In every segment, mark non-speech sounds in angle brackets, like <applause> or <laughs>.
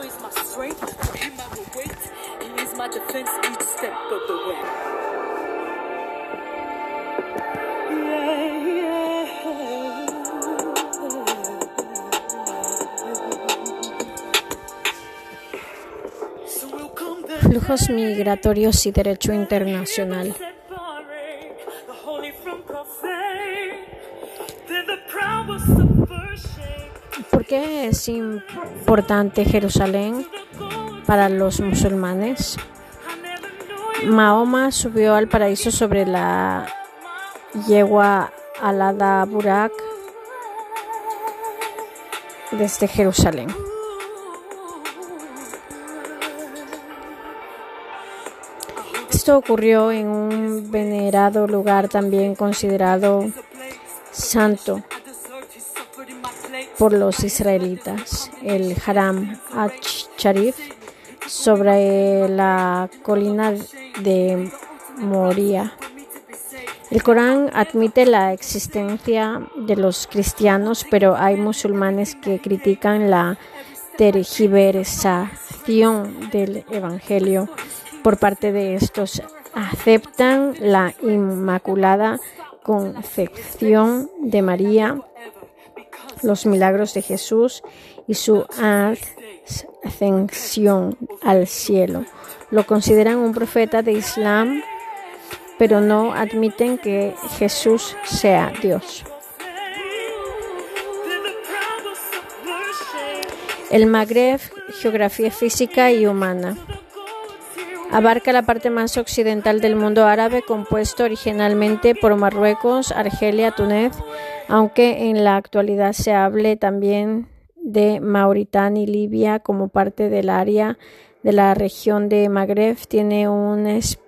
is my strength. Is my defense each step of the way. Flujos migratorios y derecho internacional. Es importante Jerusalén para los musulmanes? Mahoma subió al paraíso sobre la yegua alada Burak desde Jerusalén. Esto ocurrió en un venerado lugar también considerado santo por los israelitas, el Haram al-Sharif, sobre la colina de Moria. El Corán admite la existencia de los cristianos, pero hay musulmanes que critican la tergiversación del Evangelio por parte de estos. Aceptan la Inmaculada Concepción de María, los milagros de Jesús y su ascensión al cielo. Lo consideran un profeta de Islam pero no admiten que Jesús sea Dios. El Magreb, geografía física y humana. Abarca la parte más occidental del mundo árabe, compuesto originalmente por Marruecos, Argelia, Túnez, aunque en la actualidad se hable también de Mauritania y Libia como parte del área de la región de Magreb. Tiene un especie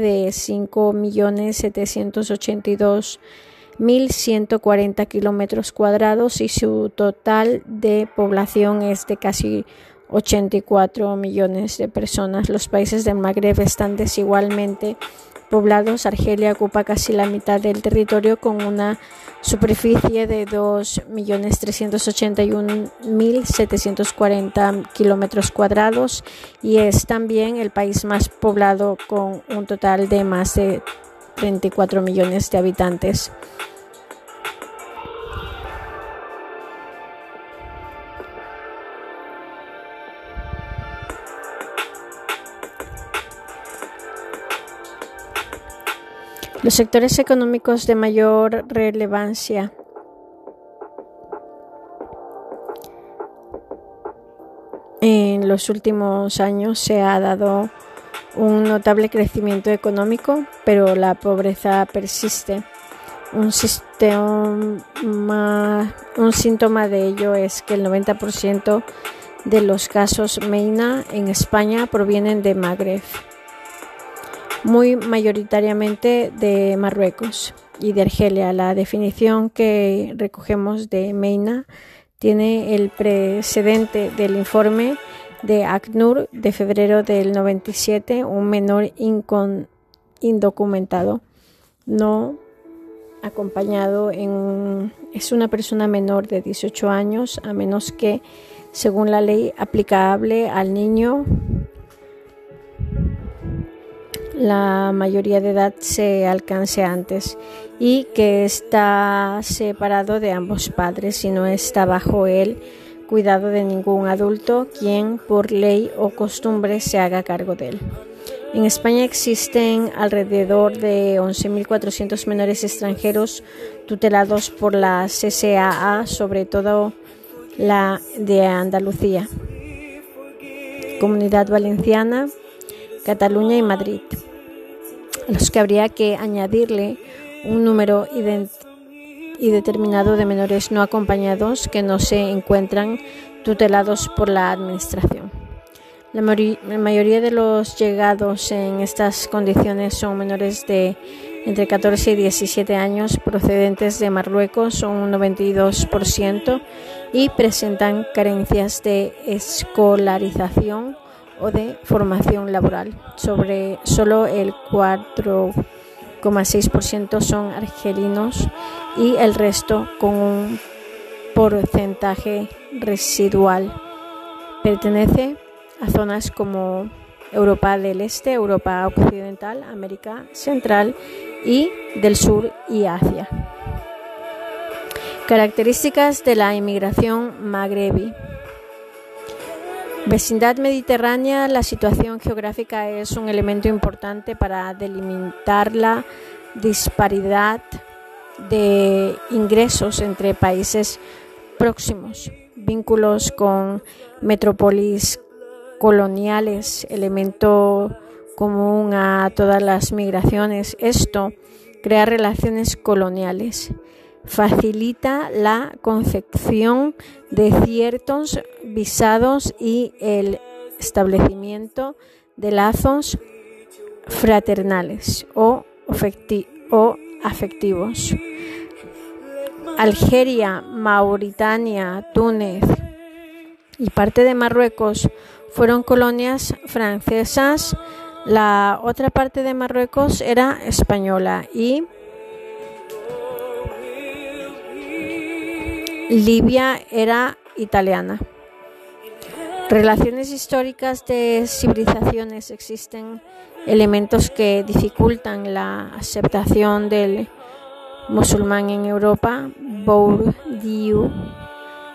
de 5.782.140 kilómetros cuadrados y su total de población es de casi 84 millones de personas. Los países del Magreb están desigualmente poblados. Argelia ocupa casi la mitad del territorio con una superficie de 2.381.740 kilómetros cuadrados y es también el país más poblado con un total de más de 34 millones de habitantes. Los sectores económicos de mayor relevancia en los últimos años se ha dado un notable crecimiento económico, pero la pobreza persiste. Un, síntoma de ello es que el 90% de los casos MEINA en España provienen de Magreb muy mayoritariamente de Marruecos y de Argelia. La definición que recogemos de MEINA tiene el precedente del informe de ACNUR de febrero del 97, un menor indocumentado, no acompañado en es una persona menor de 18 años a menos que según la ley aplicable al niño la mayoría de edad se alcance antes y que está separado de ambos padres y no está bajo el cuidado de ningún adulto quien por ley o costumbre se haga cargo de él. En España existen alrededor de 11.400 menores extranjeros tutelados por la CSAA, sobre todo la de Andalucía, Comunidad Valenciana, Cataluña y Madrid, a los que habría que añadirle un número y determinado de menores no acompañados que no se encuentran tutelados por la Administración. La, la mayoría de los llegados en estas condiciones son menores de entre 14 y 17 años procedentes de Marruecos, son un 92%, y presentan carencias de escolarización o de formación laboral. Sobre solo el 4,6% son argelinos y el resto con un porcentaje residual. Pertenece a zonas como Europa del Este, Europa Occidental, América Central y del Sur y Asia. Características de la inmigración magrebí. Vecindad mediterránea, la situación geográfica es un elemento importante para delimitar la disparidad de ingresos entre países próximos, vínculos con metrópolis coloniales, elemento común a todas las migraciones. Esto crea relaciones coloniales, facilita la concepción de ciertos visados y el establecimiento de lazos fraternales o, afectivos. Algeria, Mauritania, Túnez y parte de Marruecos fueron colonias francesas, la otra parte de Marruecos era española y Libia era italiana. Relaciones históricas de civilizaciones existen elementos que dificultan la aceptación del musulmán en Europa. Bourdieu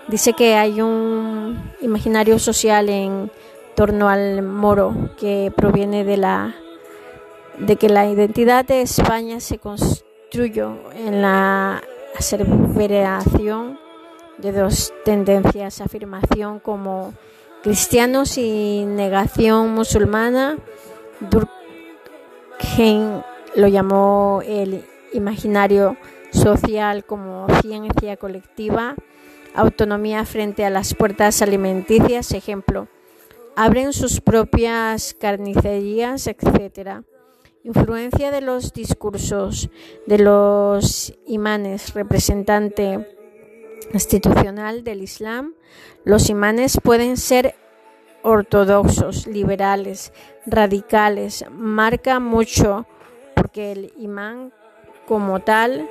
dice que hay un imaginario social en torno al moro que proviene de la de que la identidad de España se construyó en la aseveración de dos tendencias, afirmación como cristianos y negación musulmana. Durkheim lo llamó el imaginario social como ciencia colectiva, autonomía frente a las puertas alimenticias, ejemplo, abren sus propias carnicerías, etc. Influencia de los discursos de los imanes, representante institucional del Islam. Los imanes pueden ser ortodoxos, liberales, radicales. Marca mucho porque el imán como tal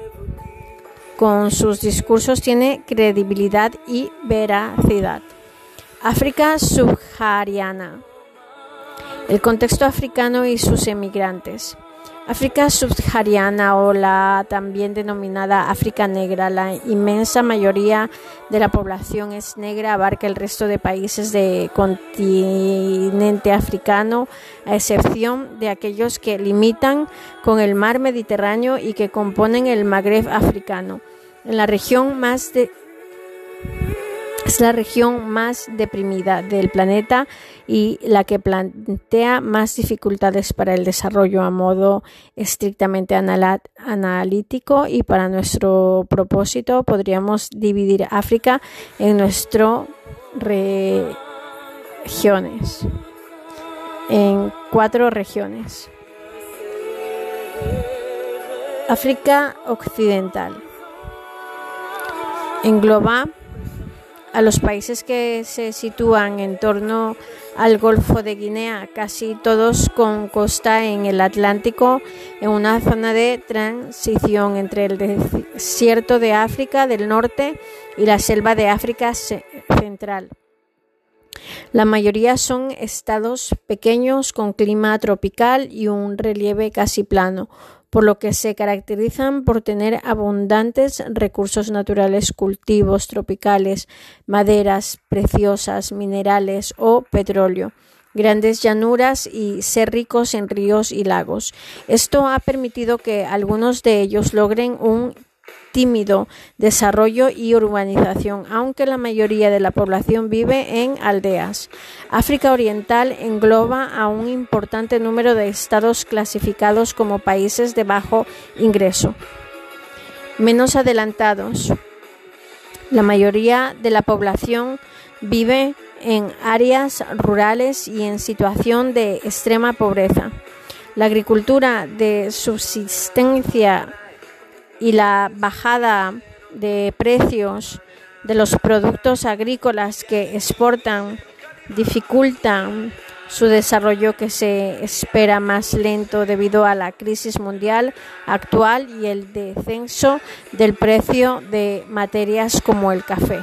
con sus discursos tiene credibilidad y veracidad. África subsahariana. El contexto africano y sus emigrantes. África subsahariana o la también denominada África negra, la inmensa mayoría de la población es negra, abarca el resto de países del continente africano, a excepción de aquellos que limitan con el mar Mediterráneo y que componen el Magreb africano. En la región más de es la región más deprimida del planeta y la que plantea más dificultades para el desarrollo a modo estrictamente analítico y para nuestro propósito podríamos dividir África en nuestras regiones, en cuatro regiones. África Occidental engloba a los países que se sitúan en torno al Golfo de Guinea, casi todos con costa en el Atlántico, en una zona de transición entre el desierto de África del Norte y la selva de África Central. La mayoría son estados pequeños con clima tropical y un relieve casi plano, por lo que se caracterizan por tener abundantes recursos naturales, cultivos tropicales, maderas preciosas, minerales o petróleo grandes llanuras y ser ricos en ríos y lagos. Esto ha permitido que algunos de ellos logren un tímido desarrollo y urbanización, aunque la mayoría de la población vive en aldeas. África Oriental engloba a un importante número de estados clasificados como países de bajo ingreso. Menos adelantados. La mayoría de la población vive en áreas rurales y en situación de extrema pobreza. La agricultura de subsistencia y la bajada de precios de los productos agrícolas que exportan dificultan su desarrollo que se espera más lento debido a la crisis mundial actual y el descenso del precio de materias como el café.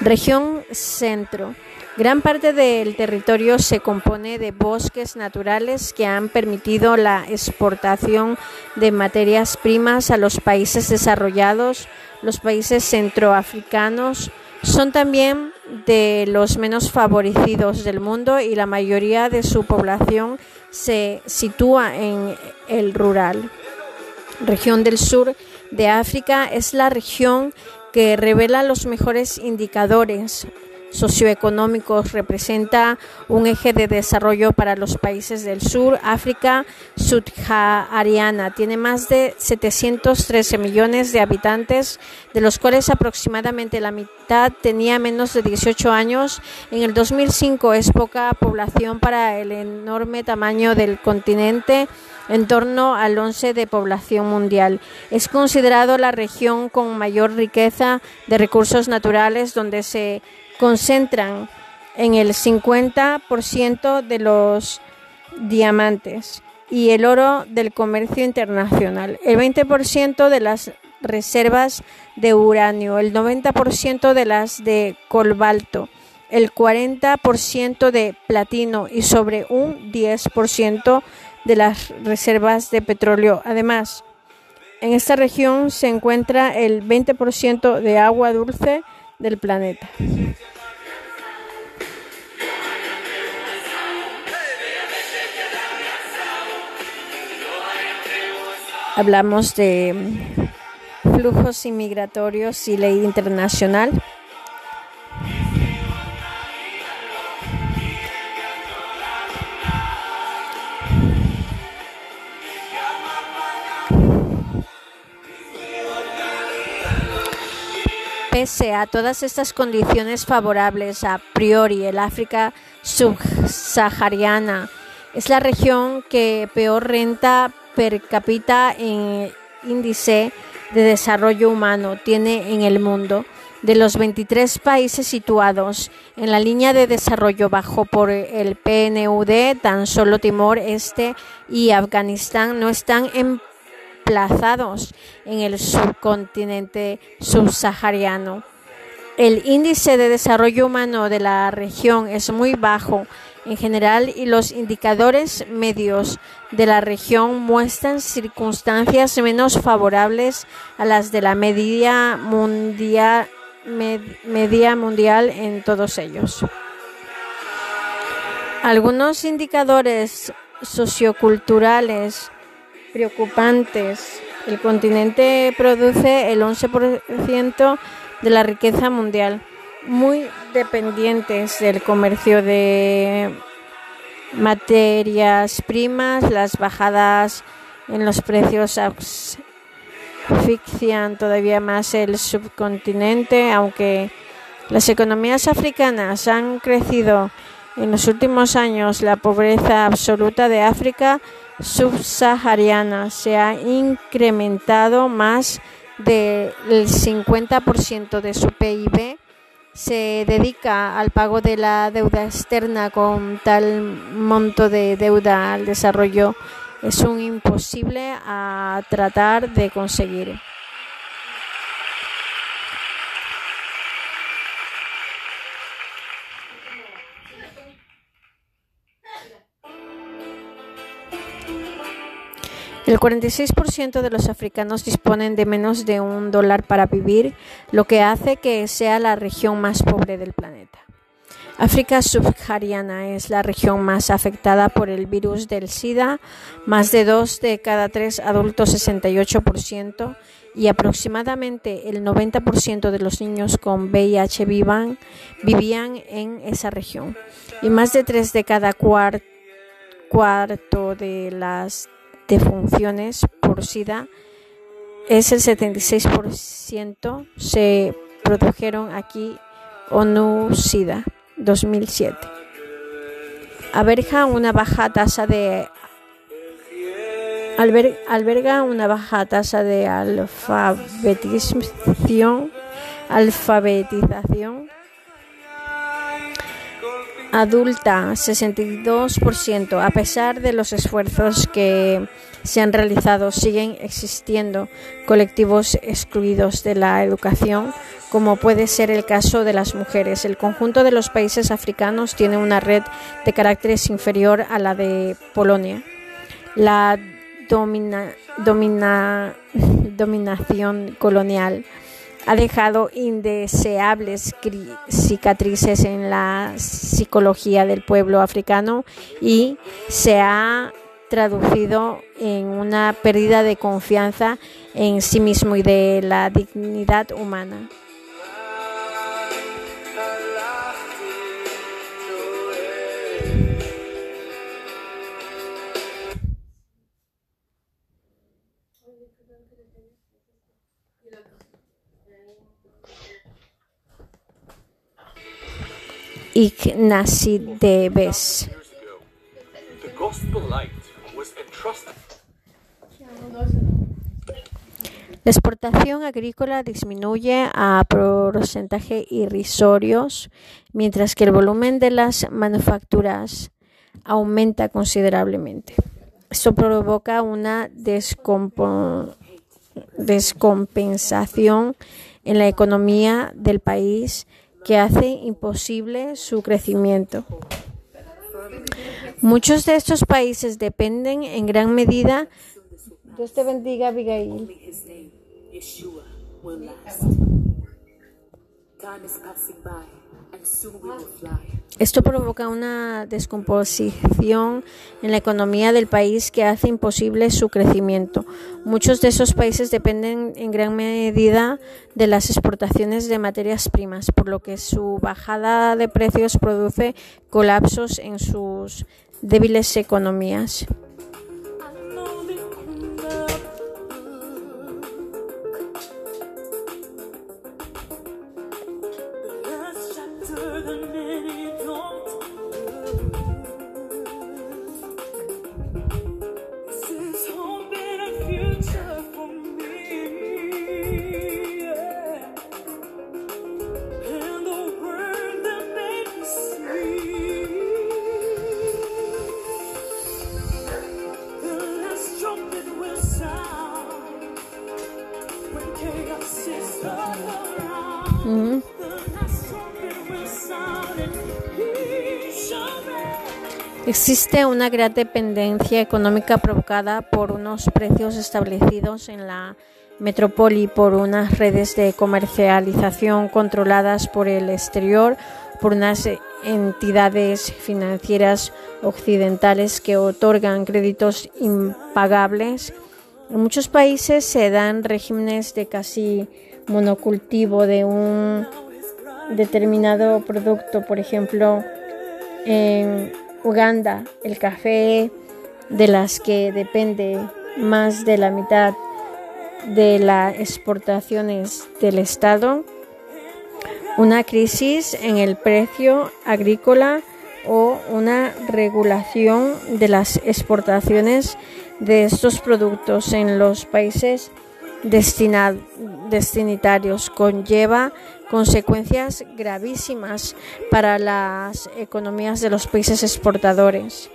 Región Centro. Gran parte del territorio se compone de bosques naturales que han permitido la exportación de materias primas a los países desarrollados, los países centroafricanos, son también de los menos favorecidos del mundo y la mayoría de su población se sitúa en el rural. Región del sur de África es la región que revela los mejores indicadores socioeconómicos representa un eje de desarrollo para los países del sur. África subsahariana tiene más de 713 millones de habitantes, de los cuales aproximadamente la mitad tenía menos de 18 años. En el 2005 es poca población para el enorme tamaño del continente en torno al 11 de población mundial. Es considerado la región con mayor riqueza de recursos naturales donde se concentran en el 50% de los diamantes y el oro del comercio internacional, el 20% de las reservas de uranio, el 90% de las de cobalto, el 40% de platino y sobre un 10% de las reservas de petróleo. Además, en esta región se encuentra el 20% de agua dulce del planeta. Hablamos de flujos inmigratorios y ley internacional. Pese a todas estas condiciones favorables a priori, el África subsahariana es la región que peor renta per cápita en índice de desarrollo humano tiene en el mundo. De los 23 países situados en la línea de desarrollo bajo por el PNUD, tan solo Timor Este y Afganistán no están emplazados en el subcontinente subsahariano. El índice de desarrollo humano de la región es muy bajo en general y los indicadores medios de la región muestran circunstancias menos favorables a las de la media mundial, media mundial en todos ellos. Algunos indicadores socioculturales preocupantes. El continente produce el 11% de la riqueza mundial muy dependientes del comercio de materias primas, las bajadas en los precios asfixian todavía más el subcontinente, aunque las economías africanas han crecido en los últimos años, la pobreza absoluta de África subsahariana se ha incrementado más del 50% de su PIB se dedica al pago de la deuda externa con tal monto de deuda al desarrollo es un imposible a tratar de conseguir. El 46% de los africanos disponen de menos de un dólar para vivir, lo que hace que sea la región más pobre del planeta. África subsahariana es la región más afectada por el virus del SIDA, más de dos de cada tres adultos, 68%, y aproximadamente el 90% de los niños con VIH vivan, vivían en esa región, y más de tres de cada cuarto de las de funciones por SIDA es el 76%, se produjeron aquí ONU SIDA 2007. Alberga una baja tasa de alberga una baja tasa de alfabetización alfabetización adulta 62%. A pesar de los esfuerzos que se han realizado, siguen existiendo colectivos excluidos de la educación, como puede ser el caso de las mujeres. El conjunto de los países africanos tiene una red de caracteres inferior a la de Polonia. La domina, domina, <laughs> dominación colonial ha dejado indeseables cicatrices en la psicología del pueblo africano y se ha traducido en una pérdida de confianza en sí mismo y de la dignidad humana. Ignacy Debes. La exportación agrícola disminuye a porcentaje irrisorios, mientras que el volumen de las manufacturas aumenta considerablemente. Esto provoca una descompensación en la economía del país que hace imposible su crecimiento. Muchos de estos países dependen en gran medida. Dios te bendiga, Abigail. Esto provoca una descomposición en la economía del país que hace imposible su crecimiento. Muchos de esos países dependen en gran medida de las exportaciones de materias primas, por lo que su bajada de precios produce colapsos en sus débiles economías. Existe una gran dependencia económica provocada por unos precios establecidos en la metrópoli por unas redes de comercialización controladas por el exterior, por unas entidades financieras occidentales que otorgan créditos impagables. En muchos países se dan regímenes de casi monocultivo de un determinado producto, por ejemplo, en Uganda, el café de las que depende más de la mitad de las exportaciones del Estado, una crisis en el precio agrícola o una regulación de las exportaciones de estos productos en los países destinatarios conlleva consecuencias gravísimas para las economías de los países exportadores.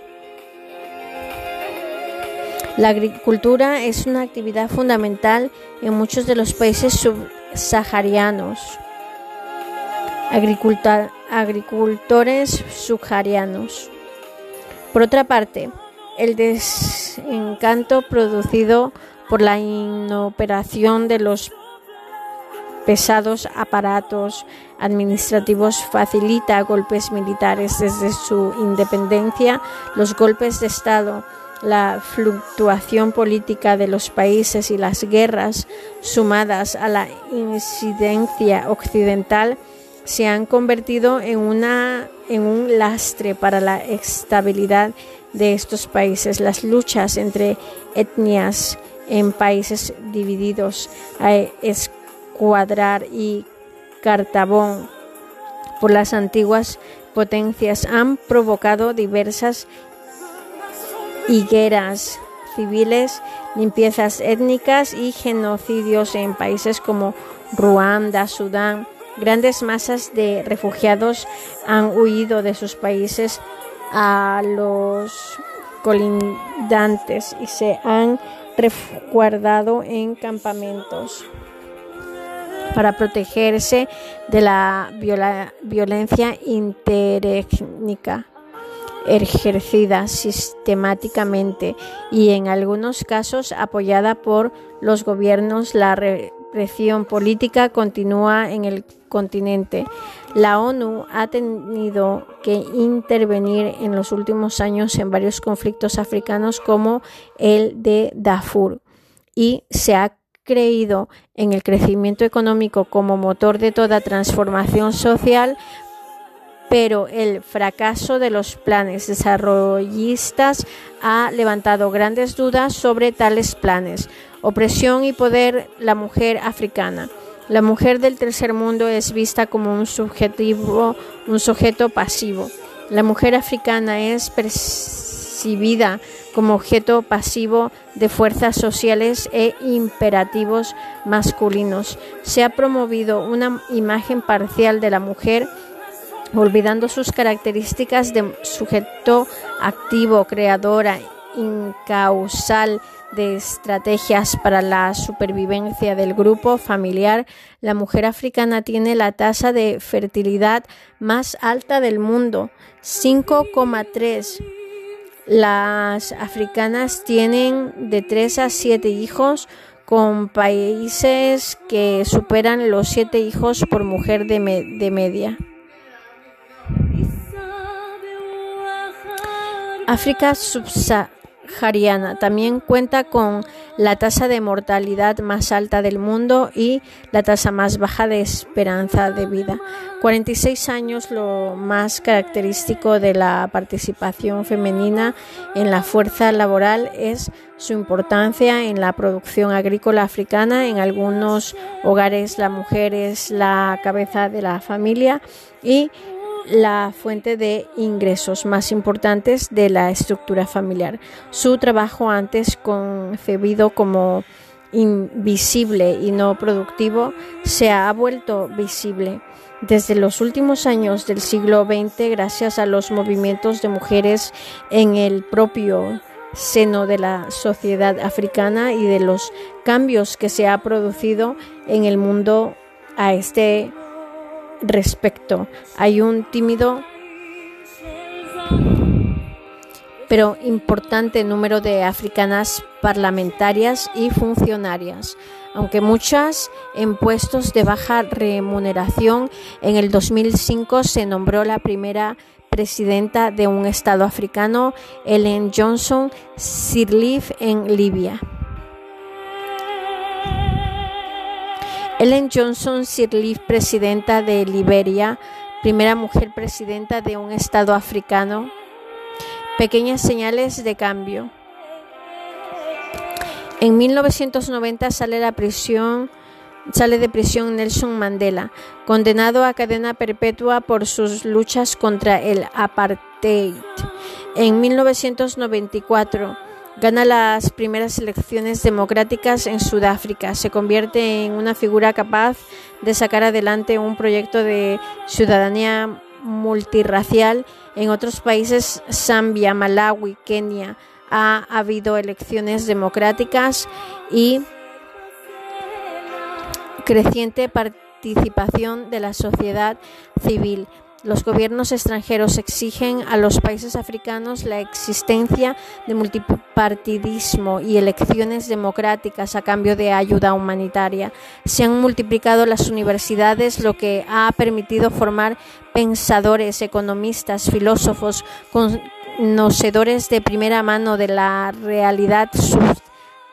La agricultura es una actividad fundamental en muchos de los países subsaharianos. agricultores subsaharianos. Por otra parte, el desencanto producido por la inoperación de los pesados aparatos administrativos facilita golpes militares desde su independencia, los golpes de Estado, la fluctuación política de los países y las guerras sumadas a la incidencia occidental se han convertido en, una, en un lastre para la estabilidad de estos países. Las luchas entre etnias en países divididos a Escuadrar y Cartabón por las antiguas potencias han provocado diversas higueras civiles, limpiezas étnicas y genocidios en países como Ruanda, Sudán, Grandes masas de refugiados han huido de sus países a los colindantes y se han resguardado en campamentos para protegerse de la violencia interétnica ejercida sistemáticamente y en algunos casos apoyada por los gobiernos. La represión política continúa en el continente. La ONU ha tenido que intervenir en los últimos años en varios conflictos africanos como el de Darfur y se ha creído en el crecimiento económico como motor de toda transformación social pero el fracaso de los planes desarrollistas ha levantado grandes dudas sobre tales planes. Opresión y poder la mujer africana. La mujer del tercer mundo es vista como un, subjetivo, un sujeto pasivo. La mujer africana es percibida como objeto pasivo de fuerzas sociales e imperativos masculinos. Se ha promovido una imagen parcial de la mujer olvidando sus características de sujeto activo, creadora, incausal de estrategias para la supervivencia del grupo familiar, la mujer africana tiene la tasa de fertilidad más alta del mundo, 5,3. Las africanas tienen de 3 a 7 hijos, con países que superan los 7 hijos por mujer de, de media. África subsahariana también cuenta con la tasa de mortalidad más alta del mundo y la tasa más baja de esperanza de vida. 46 años lo más característico de la participación femenina en la fuerza laboral es su importancia en la producción agrícola africana. En algunos hogares la mujer es la cabeza de la familia y la fuente de ingresos más importantes de la estructura familiar. Su trabajo antes concebido como invisible y no productivo se ha vuelto visible. Desde los últimos años del siglo XX, gracias a los movimientos de mujeres en el propio seno de la sociedad africana y de los cambios que se ha producido en el mundo a este respecto. Hay un tímido pero importante número de africanas parlamentarias y funcionarias, aunque muchas en puestos de baja remuneración. En el 2005 se nombró la primera presidenta de un estado africano, Ellen Johnson Sirleaf, en Libia. Ellen Johnson Sirleaf, presidenta de Liberia, primera mujer presidenta de un estado africano. Pequeñas señales de cambio. En 1990 sale, la prisión, sale de prisión Nelson Mandela, condenado a cadena perpetua por sus luchas contra el apartheid. En 1994 Gana las primeras elecciones democráticas en Sudáfrica. Se convierte en una figura capaz de sacar adelante un proyecto de ciudadanía multirracial. En otros países, Zambia, Malawi, Kenia, ha habido elecciones democráticas y creciente participación de la sociedad civil. Los gobiernos extranjeros exigen a los países africanos la existencia de multipartidismo y elecciones democráticas a cambio de ayuda humanitaria. Se han multiplicado las universidades, lo que ha permitido formar pensadores, economistas, filósofos, conocedores de primera mano de la realidad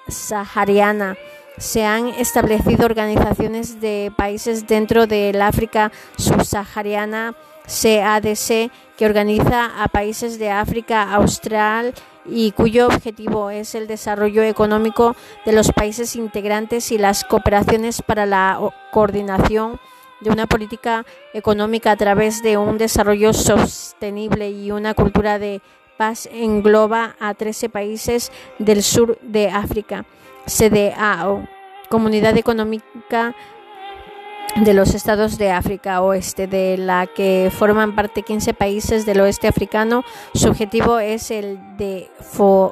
subsahariana se han establecido organizaciones de países dentro del África subsahariana CADC, que organiza a países de África Austral y cuyo objetivo es el desarrollo económico de los países integrantes y las cooperaciones para la coordinación de una política económica a través de un desarrollo sostenible y una cultura de paz engloba a 13 países del sur de África, CDAO, Comunidad Económica de los estados de África Oeste, de la que forman parte 15 países del oeste africano. Su objetivo es el de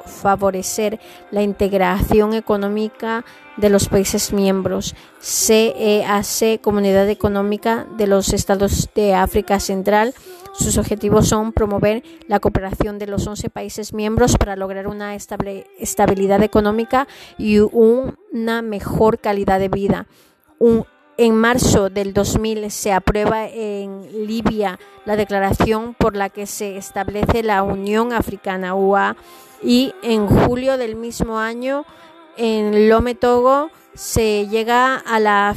favorecer la integración económica de los países miembros. CEAC, Comunidad Económica de los Estados de África Central. Sus objetivos son promover la cooperación de los 11 países miembros para lograr una estabilidad económica y una mejor calidad de vida. En marzo del 2000 se aprueba en Libia la declaración por la que se establece la Unión Africana UA y en julio del mismo año en Lome Togo se llega a la,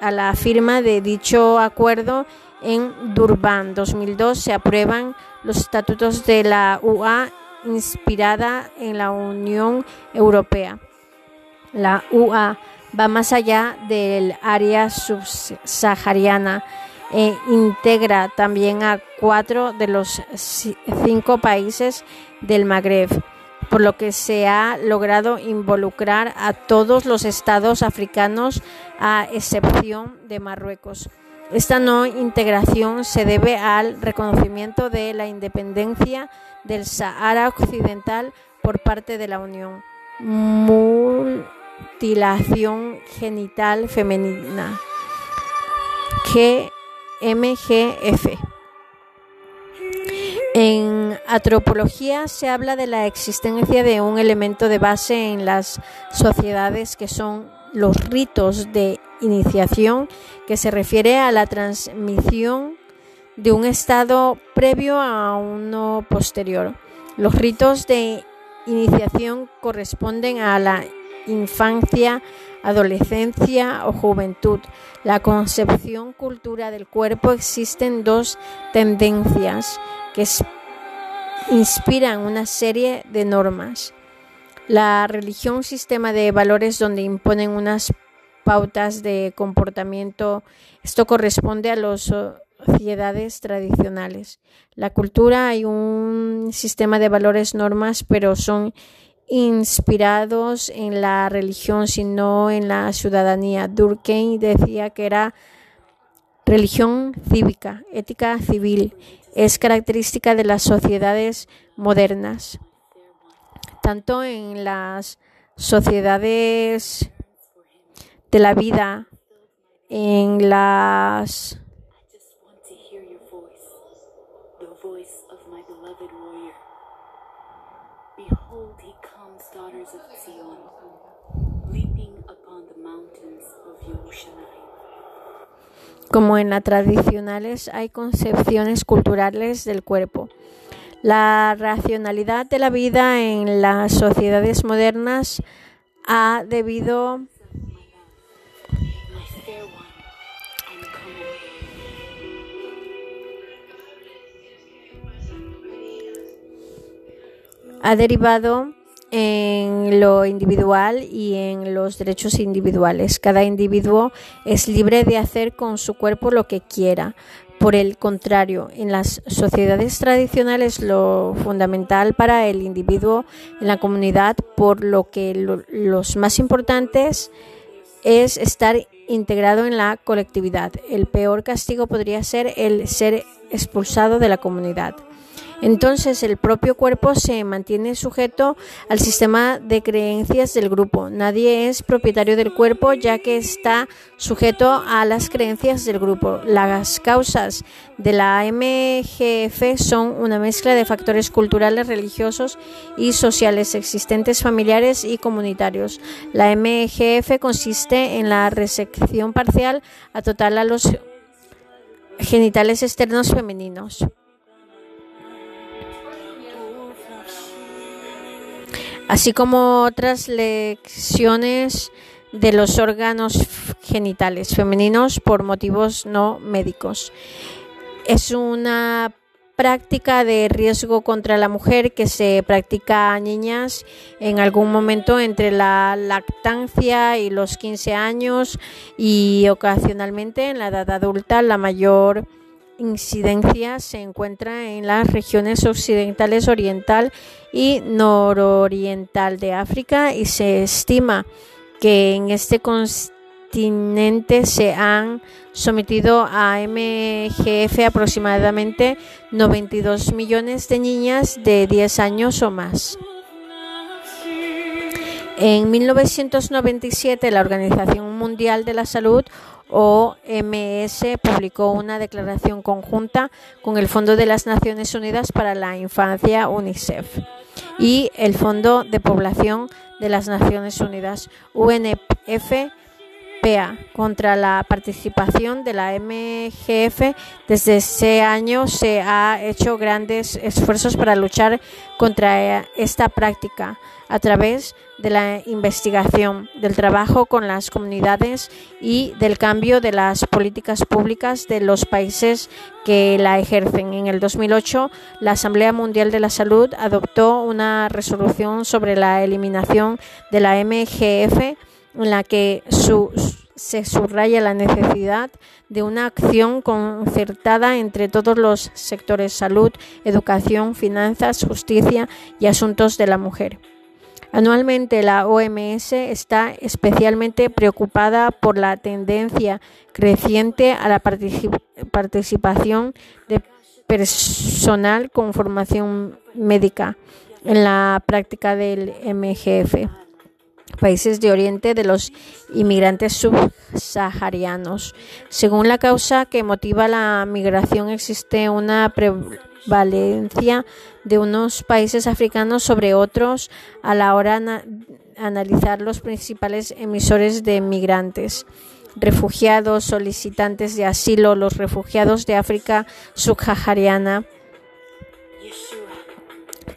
a la firma de dicho acuerdo en Durban 2002 se aprueban los estatutos de la UA inspirada en la Unión Europea. La UA va más allá del área subsahariana e integra también a cuatro de los cinco países del Magreb, por lo que se ha logrado involucrar a todos los estados africanos a excepción de Marruecos. Esta no integración se debe al reconocimiento de la independencia del Sahara Occidental por parte de la Unión mutilación genital femenina. GMGF. En antropología se habla de la existencia de un elemento de base en las sociedades que son los ritos de iniciación, que se refiere a la transmisión de un estado previo a uno posterior. Los ritos de iniciación corresponden a la infancia, adolescencia o juventud. La concepción cultura del cuerpo existen dos tendencias que inspiran una serie de normas. La religión, sistema de valores donde imponen unas pautas de comportamiento. Esto corresponde a las sociedades tradicionales. La cultura hay un sistema de valores, normas, pero son inspirados en la religión, sino en la ciudadanía. Durkheim decía que era religión cívica, ética civil, es característica de las sociedades modernas, tanto en las sociedades de la vida, en las Como en las tradicionales hay concepciones culturales del cuerpo. La racionalidad de la vida en las sociedades modernas ha debido ha derivado en lo individual y en los derechos individuales. Cada individuo es libre de hacer con su cuerpo lo que quiera. Por el contrario, en las sociedades tradicionales lo fundamental para el individuo en la comunidad, por lo que los más importantes es estar integrado en la colectividad. El peor castigo podría ser el ser expulsado de la comunidad. Entonces el propio cuerpo se mantiene sujeto al sistema de creencias del grupo. Nadie es propietario del cuerpo ya que está sujeto a las creencias del grupo. Las causas de la MGF son una mezcla de factores culturales, religiosos y sociales existentes, familiares y comunitarios. La MGF consiste en la resección parcial a total a los genitales externos femeninos. Así como otras lecciones de los órganos genitales femeninos por motivos no médicos. Es una práctica de riesgo contra la mujer que se practica a niñas en algún momento entre la lactancia y los 15 años y ocasionalmente en la edad adulta la mayor incidencia se encuentra en las regiones occidentales, oriental y nororiental de África y se estima que en este continente se han sometido a MGF aproximadamente 92 millones de niñas de 10 años o más. En 1997, la Organización Mundial de la Salud OMS publicó una declaración conjunta con el Fondo de las Naciones Unidas para la Infancia, UNICEF, y el Fondo de Población de las Naciones Unidas, Contra la participación de la MGF. Desde ese año se ha hecho grandes esfuerzos para luchar contra esta práctica a través de la investigación, del trabajo con las comunidades y del cambio de las políticas públicas de los países que la ejercen. En el 2008, la Asamblea Mundial de la Salud adoptó una resolución sobre la eliminación de la MGF en la que se subraya la necesidad de una acción concertada entre todos los sectores salud, educación, finanzas, justicia y asuntos de la mujer. Anualmente la OMS está especialmente preocupada por la tendencia creciente a la participación de personal con formación médica en la práctica del MGF países de Oriente de los inmigrantes subsaharianos. Según la causa que motiva la migración, existe una prevalencia de unos países africanos sobre otros a la hora de analizar los principales emisores de migrantes refugiados, solicitantes de asilo, los refugiados de África subsahariana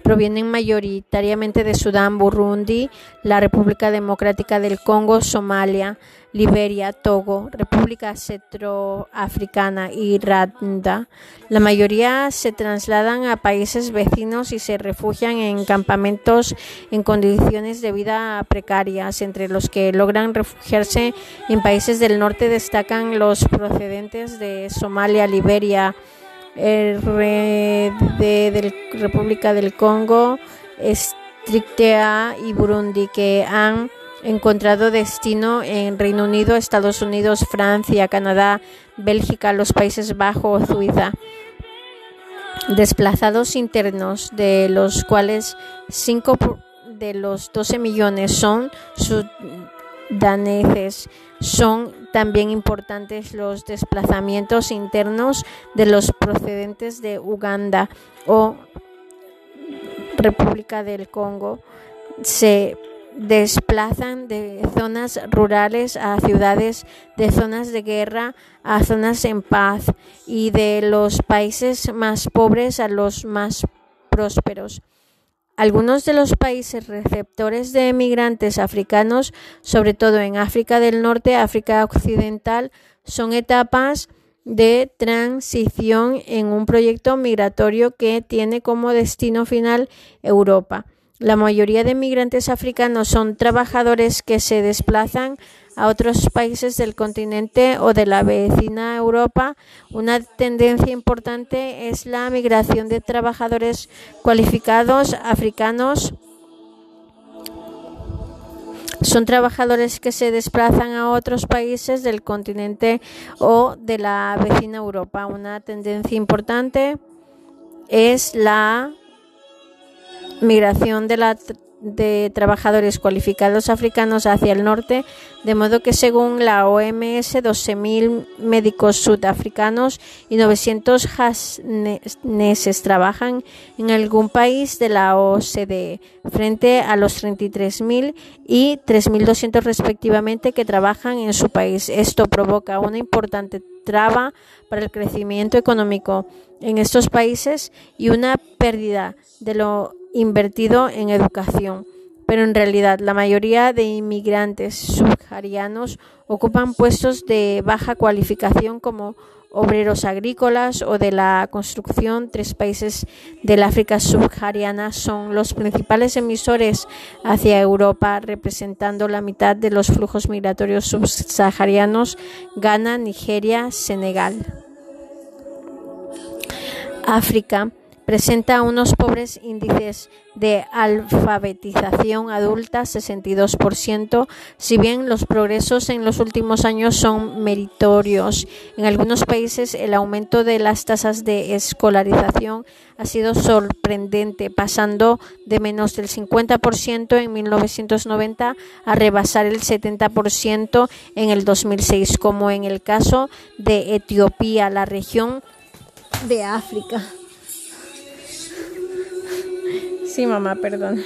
provienen mayoritariamente de Sudán, Burundi, la República Democrática del Congo, Somalia, Liberia, Togo, República Centroafricana y Rwanda. La mayoría se trasladan a países vecinos y se refugian en campamentos en condiciones de vida precarias. Entre los que logran refugiarse en países del norte destacan los procedentes de Somalia, Liberia, de, República del Congo, Estrictea y Burundi, que han encontrado destino en Reino Unido, Estados Unidos, Francia, Canadá, Bélgica, los Países Bajos, Suiza. Desplazados internos, de los cuales 5 de los 12 millones son sudaneses. Son también importantes los desplazamientos internos de los procedentes de Uganda o República del Congo. Se desplazan de zonas rurales a ciudades, de zonas de guerra a zonas en paz y de los países más pobres a los más prósperos. Algunos de los países receptores de emigrantes africanos, sobre todo en África del Norte, África Occidental, son etapas de transición en un proyecto migratorio que tiene como destino final Europa. La mayoría de migrantes africanos son trabajadores que se desplazan a otros países del continente o de la vecina Europa. Una tendencia importante es la migración de trabajadores cualificados africanos. Son trabajadores que se desplazan a otros países del continente o de la vecina Europa. Una tendencia importante es la migración de, la, de trabajadores cualificados africanos hacia el norte, de modo que según la OMS, 12.000 médicos sudafricanos y 900 janeses trabajan en algún país de la OCDE, frente a los 33.000 y 3.200 respectivamente que trabajan en su país. Esto provoca una importante traba para el crecimiento económico en estos países y una pérdida de lo invertido en educación, pero en realidad la mayoría de inmigrantes subsaharianos ocupan puestos de baja cualificación como obreros agrícolas o de la construcción. Tres países del África subsahariana son los principales emisores hacia Europa, representando la mitad de los flujos migratorios subsaharianos, Ghana, Nigeria, Senegal. África presenta unos pobres índices de alfabetización adulta, 62%, si bien los progresos en los últimos años son meritorios. En algunos países el aumento de las tasas de escolarización ha sido sorprendente, pasando de menos del 50% en 1990 a rebasar el 70% en el 2006, como en el caso de Etiopía, la región de África. Sí, mamá, perdón.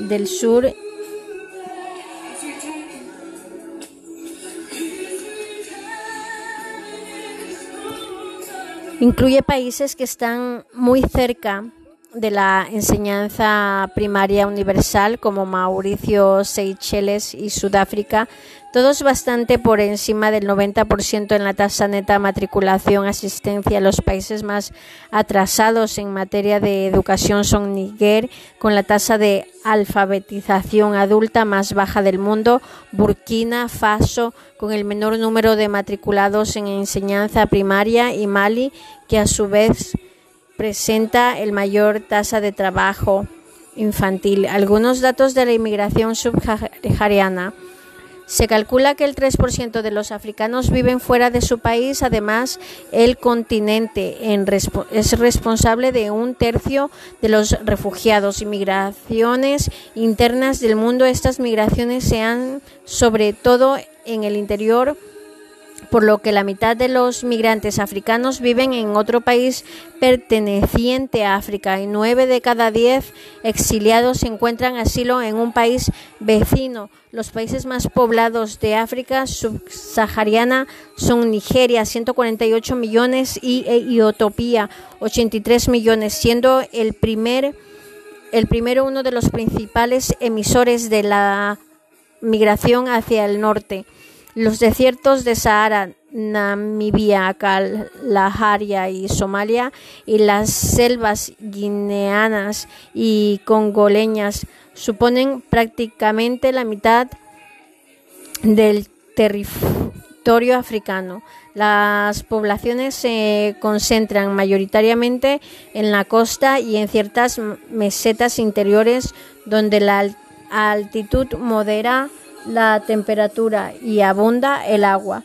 Del sur Incluye países que están muy cerca de la enseñanza primaria universal como Mauricio, Seychelles y Sudáfrica, todos bastante por encima del 90% en la tasa neta matriculación asistencia. Los países más atrasados en materia de educación son Níger, con la tasa de alfabetización adulta más baja del mundo, Burkina Faso, con el menor número de matriculados en enseñanza primaria, y Mali, que a su vez presenta el mayor tasa de trabajo infantil. Algunos datos de la inmigración subsahariana. Se calcula que el 3% de los africanos viven fuera de su país. Además, el continente es responsable de un tercio de los refugiados y migraciones internas del mundo. Estas migraciones se han, sobre todo en el interior, por lo que la mitad de los migrantes africanos viven en otro país perteneciente a África y nueve de cada diez exiliados encuentran asilo en un país vecino. Los países más poblados de África subsahariana son Nigeria, 148 millones, y Etiopía, 83 millones, siendo el primer el primero uno de los principales emisores de la migración hacia el norte. Los desiertos de Sahara, Namibia, Kalahari y Somalia y las selvas guineanas y congoleñas suponen prácticamente la mitad del territorio africano. Las poblaciones se concentran mayoritariamente en la costa y en ciertas mesetas interiores donde la altitud modera la temperatura y abunda el agua.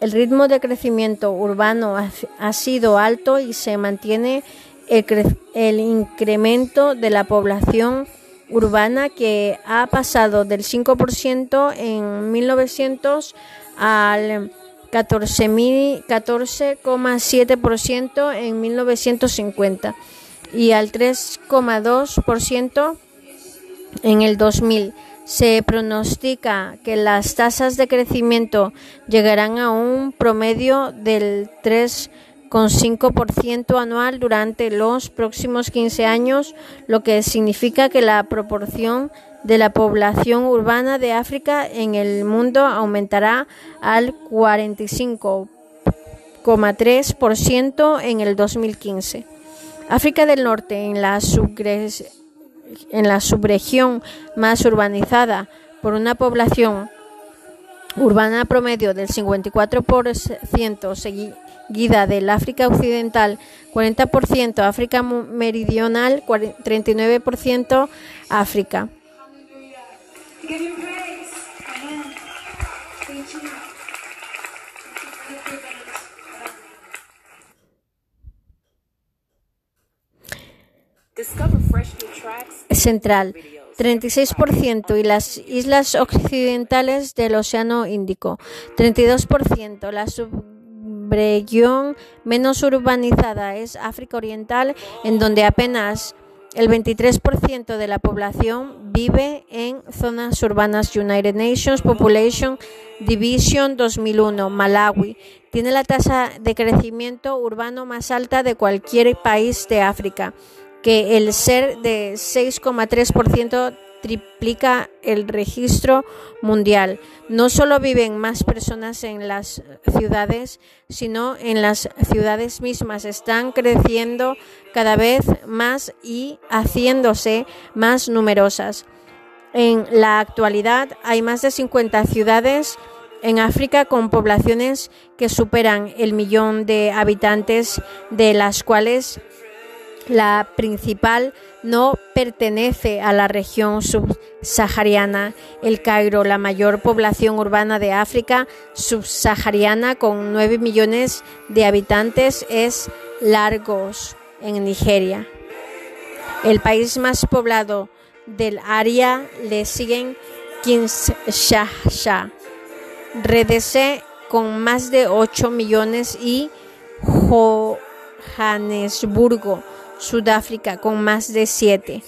El ritmo de crecimiento urbano ha, sido alto y se mantiene el, incremento de la población urbana que ha pasado del 5% en 1900 al 14,7% en 1950 y al 3,2% en el 2000 se pronostica que las tasas de crecimiento llegarán a un promedio del 3,5% anual durante los próximos 15 años, lo que significa que la proporción de la población urbana de África en el mundo aumentará al 45,3% en el 2015. África del Norte, en la en la subregión más urbanizada por una población urbana promedio del 54%, seguida del África Occidental 40%, África Meridional 39%, África. Central, 36% y las islas occidentales del Océano Índico, 32%. La subregión menos urbanizada es África Oriental, en donde apenas el 23% de la población vive en zonas urbanas. United Nations Population Division 2001, Malawi, tiene la tasa de crecimiento urbano más alta de cualquier país de África que el ser de 6,3% triplica el registro mundial. No solo viven más personas en las ciudades, sino en las ciudades mismas. Están creciendo cada vez más y haciéndose más numerosas. En la actualidad hay más de 50 ciudades en África con poblaciones que superan el millón de habitantes, de las cuales la principal no pertenece a la región subsahariana. El Cairo, la mayor población urbana de África subsahariana con 9 millones de habitantes, es Lagos, en Nigeria. El país más poblado del área le siguen Kinshasa, RDC con más de 8 millones y Johannesburgo Sudáfrica con más de 7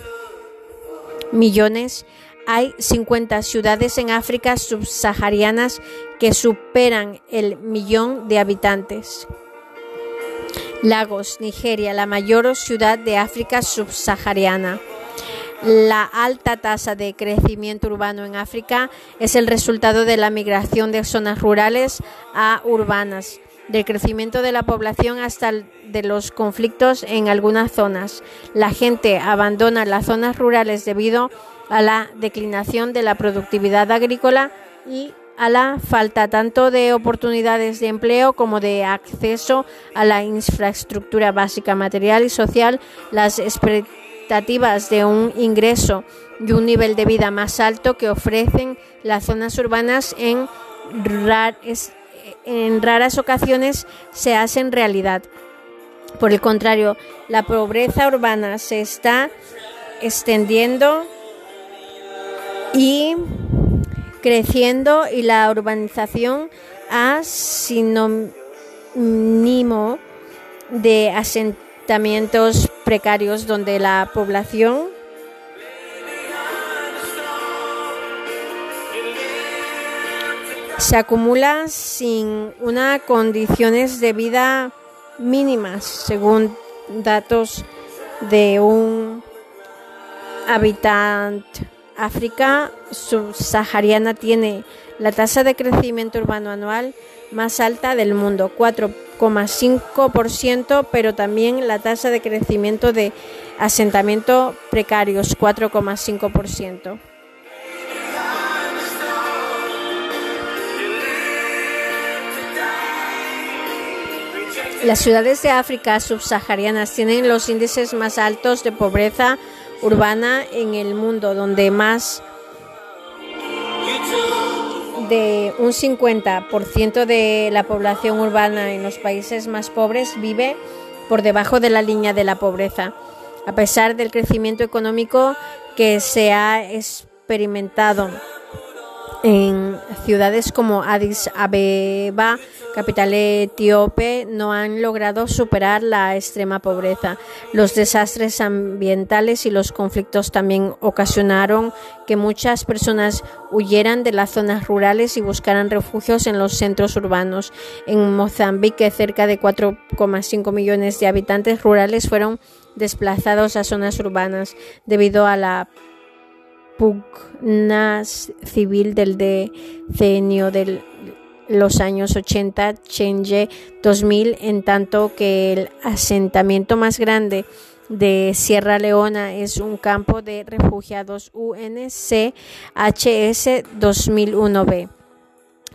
millones. Hay 50 ciudades en África subsaharianas que superan el millón de habitantes. Lagos, Nigeria, la mayor ciudad de África subsahariana. La alta tasa de crecimiento urbano en África es el resultado de la migración de zonas rurales a urbanas del crecimiento de la población hasta de los conflictos en algunas zonas. La gente abandona las zonas rurales debido a la declinación de la productividad agrícola y a la falta tanto de oportunidades de empleo como de acceso a la infraestructura básica material y social, las expectativas de un ingreso y un nivel de vida más alto que ofrecen las zonas urbanas en en raras ocasiones se hacen realidad. Por el contrario, la pobreza urbana se está extendiendo y creciendo y la urbanización ha sinónimo de asentamientos precarios donde la población se acumula sin unas condiciones de vida mínimas, según datos de un habitante. África subsahariana tiene la tasa de crecimiento urbano anual más alta del mundo, 4,5%, pero también la tasa de crecimiento de asentamiento precarios, 4,5%. Las ciudades de África subsaharianas tienen los índices más altos de pobreza urbana en el mundo, donde más de un 50% de la población urbana en los países más pobres vive por debajo de la línea de la pobreza. A pesar del crecimiento económico que se ha experimentado en ciudades como Addis Abeba, capital etíope, no han logrado superar la extrema pobreza. Los desastres ambientales y los conflictos también ocasionaron que muchas personas huyeran de las zonas rurales y buscaran refugios en los centros urbanos. En Mozambique, cerca de 4,5 millones de habitantes rurales fueron desplazados a zonas urbanas debido a la pugna civil del decenio de los años 80, Change 2000, en tanto que el asentamiento más grande de Sierra Leona es un campo de refugiados UNCHS 2001B.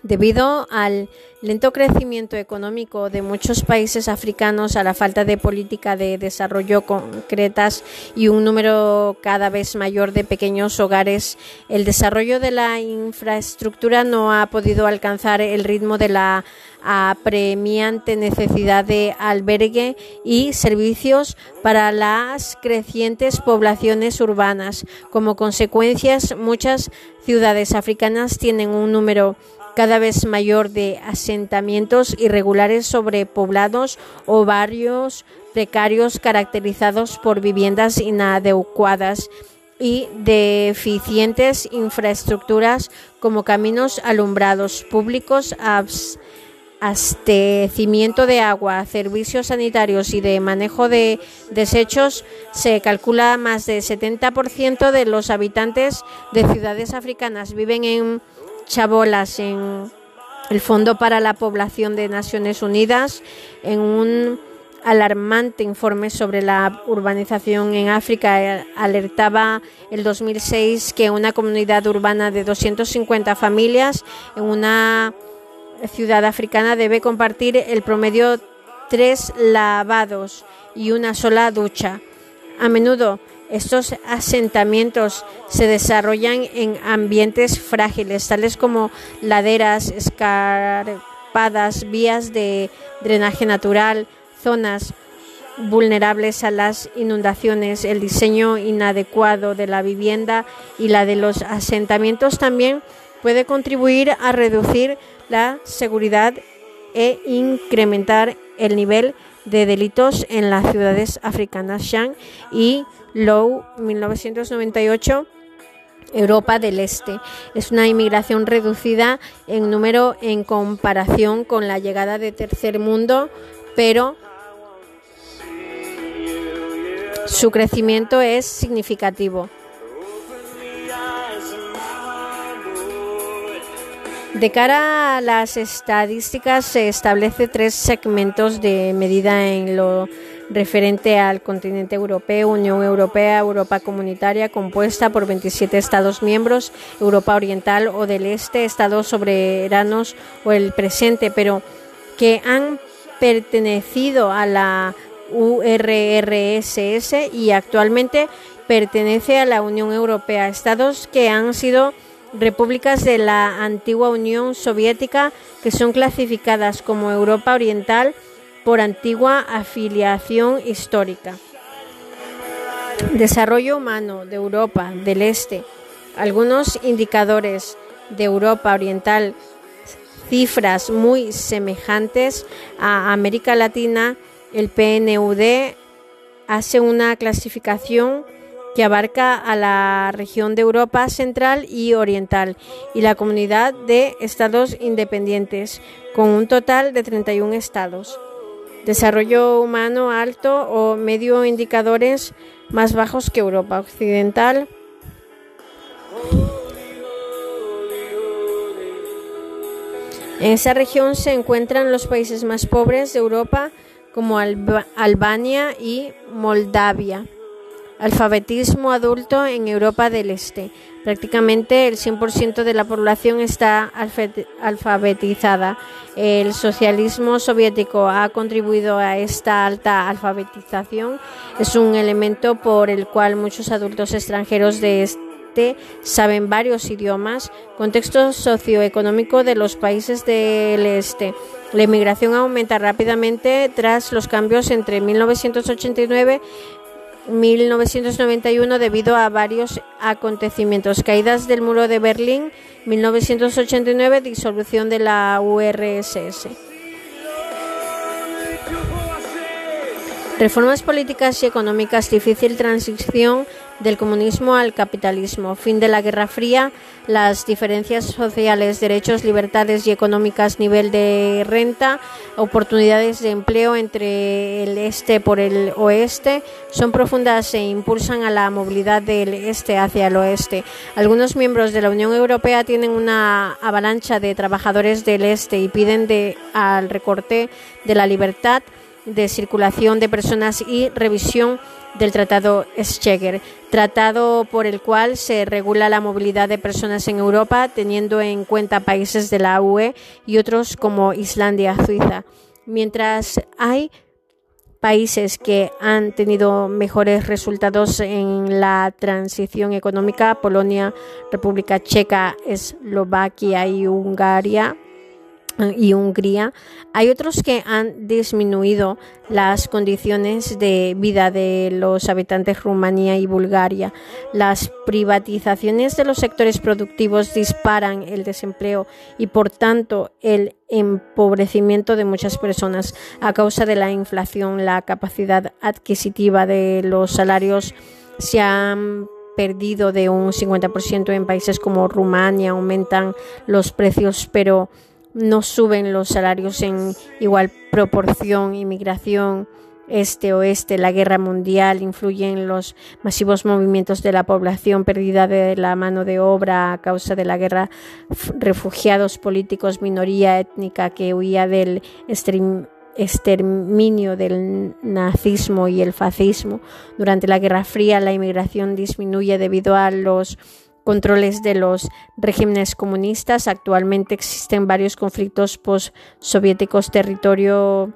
Debido al lento crecimiento económico de muchos países africanos, a la falta de política de desarrollo concretas y un número cada vez mayor de pequeños hogares, el desarrollo de la infraestructura no ha podido alcanzar el ritmo de la apremiante necesidad de albergue y servicios para las crecientes poblaciones urbanas. Como consecuencias, muchas ciudades africanas tienen un número cada vez mayor de asentamientos irregulares sobrepoblados o barrios precarios caracterizados por viviendas inadecuadas y deficientes infraestructuras como caminos alumbrados públicos, abastecimiento de agua, servicios sanitarios y de manejo de desechos, se calcula más del 70% de los habitantes de ciudades africanas viven en chabolas en el Fondo para la Población de Naciones Unidas en un alarmante informe sobre la urbanización en África alertaba el 2006 que una comunidad urbana de 250 familias en una ciudad africana debe compartir el promedio tres lavados y una sola ducha. A menudo estos asentamientos se desarrollan en ambientes frágiles, tales como laderas, escarpadas, vías de drenaje natural, zonas vulnerables a las inundaciones, el diseño inadecuado de la vivienda y la de los asentamientos también puede contribuir a reducir la seguridad e incrementar el nivel de delitos en las ciudades africanas Shang y Low 1998 Europa del Este. Es una inmigración reducida en número en comparación con la llegada de tercer mundo, pero su crecimiento es significativo. De cara a las estadísticas, se establece tres segmentos de medida en lo referente al continente europeo, Unión Europea, Europa Comunitaria, compuesta por 27 Estados miembros, Europa Oriental o del Este, Estados soberanos o el presente, pero que han pertenecido a la URSS y actualmente pertenece a la Unión Europea, estados que han sido repúblicas de la antigua Unión Soviética que son clasificadas como Europa Oriental por antigua afiliación histórica. Desarrollo humano de Europa del Este. Algunos indicadores de Europa Oriental, cifras muy semejantes a América Latina, el PNUD hace una clasificación que abarca a la región de Europa Central y Oriental y la comunidad de estados independientes, con un total de 31 estados. Desarrollo humano alto o medio indicadores más bajos que Europa Occidental. En esa región se encuentran los países más pobres de Europa como Albania y Moldavia. Alfabetismo adulto en Europa del Este. Prácticamente el 100% de la población está alfabetizada. El socialismo soviético ha contribuido a esta alta alfabetización. Es un elemento por el cual muchos adultos extranjeros de este saben varios idiomas. Contexto socioeconómico de los países del este. La inmigración aumenta rápidamente tras los cambios entre 1989 1991 debido a varios acontecimientos. Caídas del muro de Berlín, 1989, disolución de la URSS. Reformas políticas y económicas, difícil transición del comunismo al capitalismo, fin de la Guerra Fría, las diferencias sociales, derechos, libertades y económicas, nivel de renta, oportunidades de empleo entre el este por el oeste, son profundas e impulsan a la movilidad del este hacia el oeste. Algunos miembros de la Unión Europea tienen una avalancha de trabajadores del este y piden de, al recorte de la libertad de circulación de personas y revisión del Tratado Scheger, tratado por el cual se regula la movilidad de personas en Europa teniendo en cuenta países de la UE y otros como Islandia, Suiza. Mientras hay países que han tenido mejores resultados en la transición económica, Polonia, República Checa, Eslovaquia y Hungría, y Hungría, hay otros que han disminuido las condiciones de vida de los habitantes Rumanía y Bulgaria. Las privatizaciones de los sectores productivos disparan el desempleo y por tanto el empobrecimiento de muchas personas a causa de la inflación. La capacidad adquisitiva de los salarios se ha perdido de un 50% en países como Rumania, aumentan los precios, pero no suben los salarios en igual proporción, inmigración este-oeste, la guerra mundial, influyen los masivos movimientos de la población, pérdida de la mano de obra a causa de la guerra, refugiados políticos, minoría étnica que huía del exterminio del nazismo y el fascismo. Durante la Guerra Fría la inmigración disminuye debido a los controles de los regímenes comunistas. Actualmente existen varios conflictos postsoviéticos, territorio,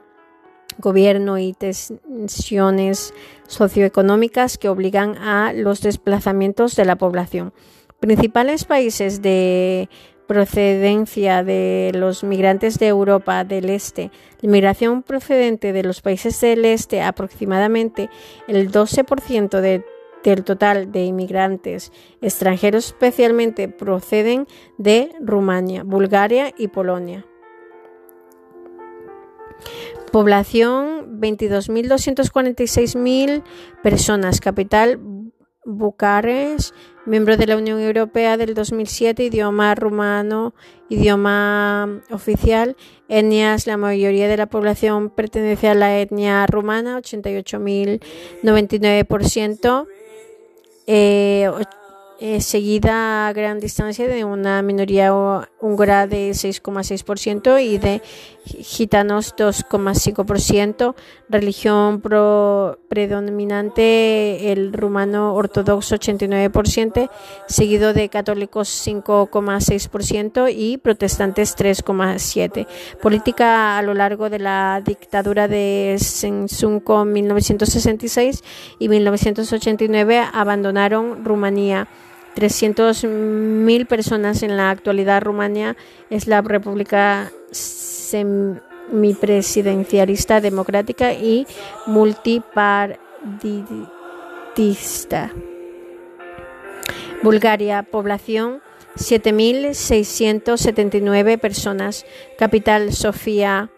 gobierno y tensiones socioeconómicas que obligan a los desplazamientos de la población. Principales países de procedencia de los migrantes de Europa del Este. La inmigración procedente de los países del Este, aproximadamente el 12% del total de inmigrantes extranjeros especialmente proceden de Rumania, Bulgaria y Polonia. Población 22.246.000 personas. Capital Bucarest, miembro de la Unión Europea del 2007, idioma rumano, idioma oficial, etnias, la mayoría de la población pertenece a la etnia rumana, 88.099%, eh, eh, seguida a gran distancia de una minoría húngara de 6,6% y de gitanos 2,5%, religión predominante el rumano ortodoxo 89%, seguido de católicos 5,6% y protestantes 3,7%. Política a lo largo de la dictadura de Sensunco 1966 y 1989 abandonaron Rumanía. 300.000 personas en la actualidad. Rumania es la república semipresidencialista democrática y multipartidista. Bulgaria, población 7.679 personas. Capital Sofía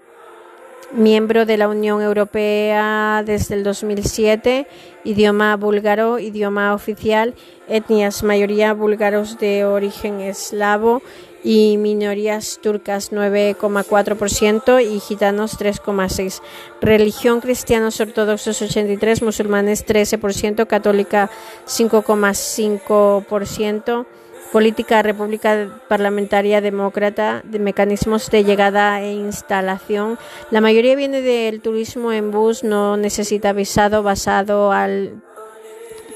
miembro de la Unión Europea desde el 2007, idioma búlgaro, idioma oficial, etnias, mayoría búlgaros de origen eslavo y minorías turcas 9,4% y gitanos 3,6%. Religión cristianos ortodoxos 83%, musulmanes 13%, católica 5,5%. Política República Parlamentaria Demócrata de mecanismos de llegada e instalación. La mayoría viene del turismo en bus, no necesita visado basado al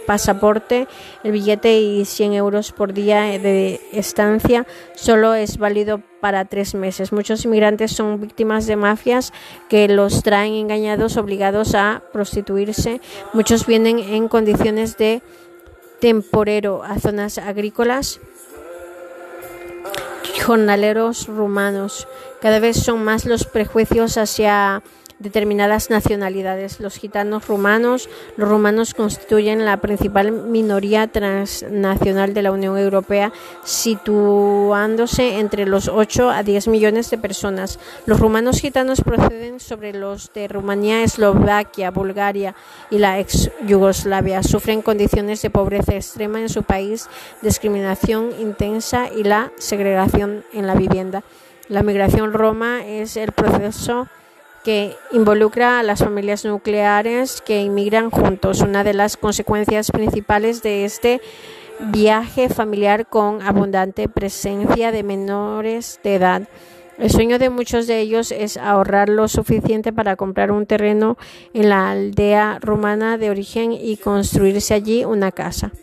pasaporte, el billete y 100 euros por día de estancia solo es válido para tres meses. Muchos inmigrantes son víctimas de mafias que los traen engañados, obligados a prostituirse. Muchos vienen en condiciones de temporero a zonas agrícolas. Jornaleros rumanos. Cada vez son más los prejuicios hacia determinadas nacionalidades. Los gitanos rumanos, los rumanos constituyen la principal minoría transnacional de la Unión Europea, situándose entre los 8 a 10 millones de personas. Los rumanos gitanos proceden sobre los de Rumanía, Eslovaquia, Bulgaria y la ex Yugoslavia. Sufren condiciones de pobreza extrema en su país, discriminación intensa y la segregación en la vivienda. La migración roma es el proceso que involucra a las familias nucleares que inmigran juntos. Una de las consecuencias principales de este viaje familiar con abundante presencia de menores de edad. El sueño de muchos de ellos es ahorrar lo suficiente para comprar un terreno en la aldea rumana de origen y construirse allí una casa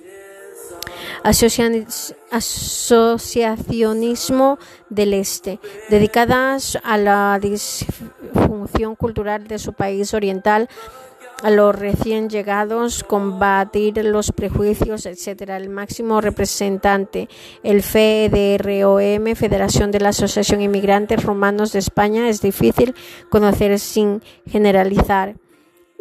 asociacionismo del Este, dedicadas a la disfunción cultural de su país oriental, a los recién llegados, combatir los prejuicios, etcétera. El máximo representante, el FEDROM, Federación de la Asociación Inmigrantes Romanos de España, es difícil conocer sin generalizar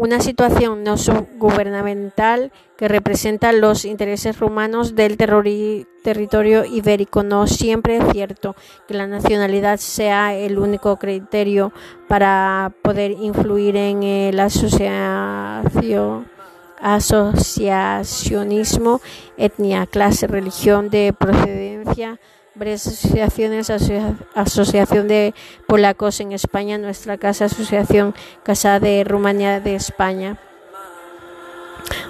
una situación no gubernamental que representa los intereses rumanos del territorio ibérico. No siempre es cierto que la nacionalidad sea el único criterio para poder influir en el asociacionismo, etnia, clase, religión de procedencia asociaciones, Asociación de Polacos en España, nuestra casa, Asociación Casa de Rumanía de España.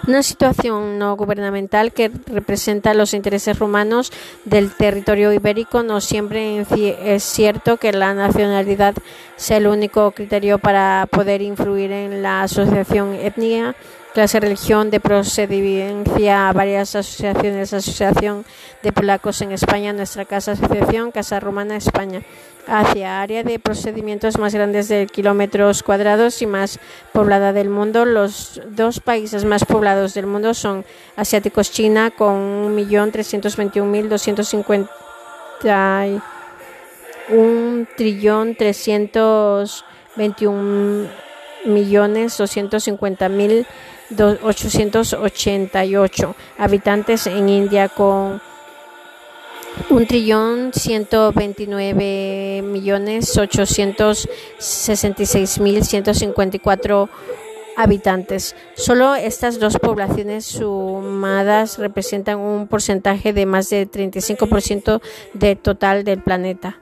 Una situación no gubernamental que representa los intereses rumanos del territorio ibérico. No siempre es cierto que la nacionalidad sea el único criterio para poder influir en la asociación etnia clase religión de procedencia varias asociaciones, Asociación de Polacos en España, nuestra casa asociación, Casa Romana España, hacia área de procedimientos más grandes de kilómetros cuadrados y más poblada del mundo. Los dos países más poblados del mundo son asiáticos China con 1.321.250 un trillón 321 millones 250 mil 888 habitantes en India con un trillón 129 millones 866 mil 154 habitantes. Solo estas dos poblaciones sumadas representan un porcentaje de más de 35% del total del planeta.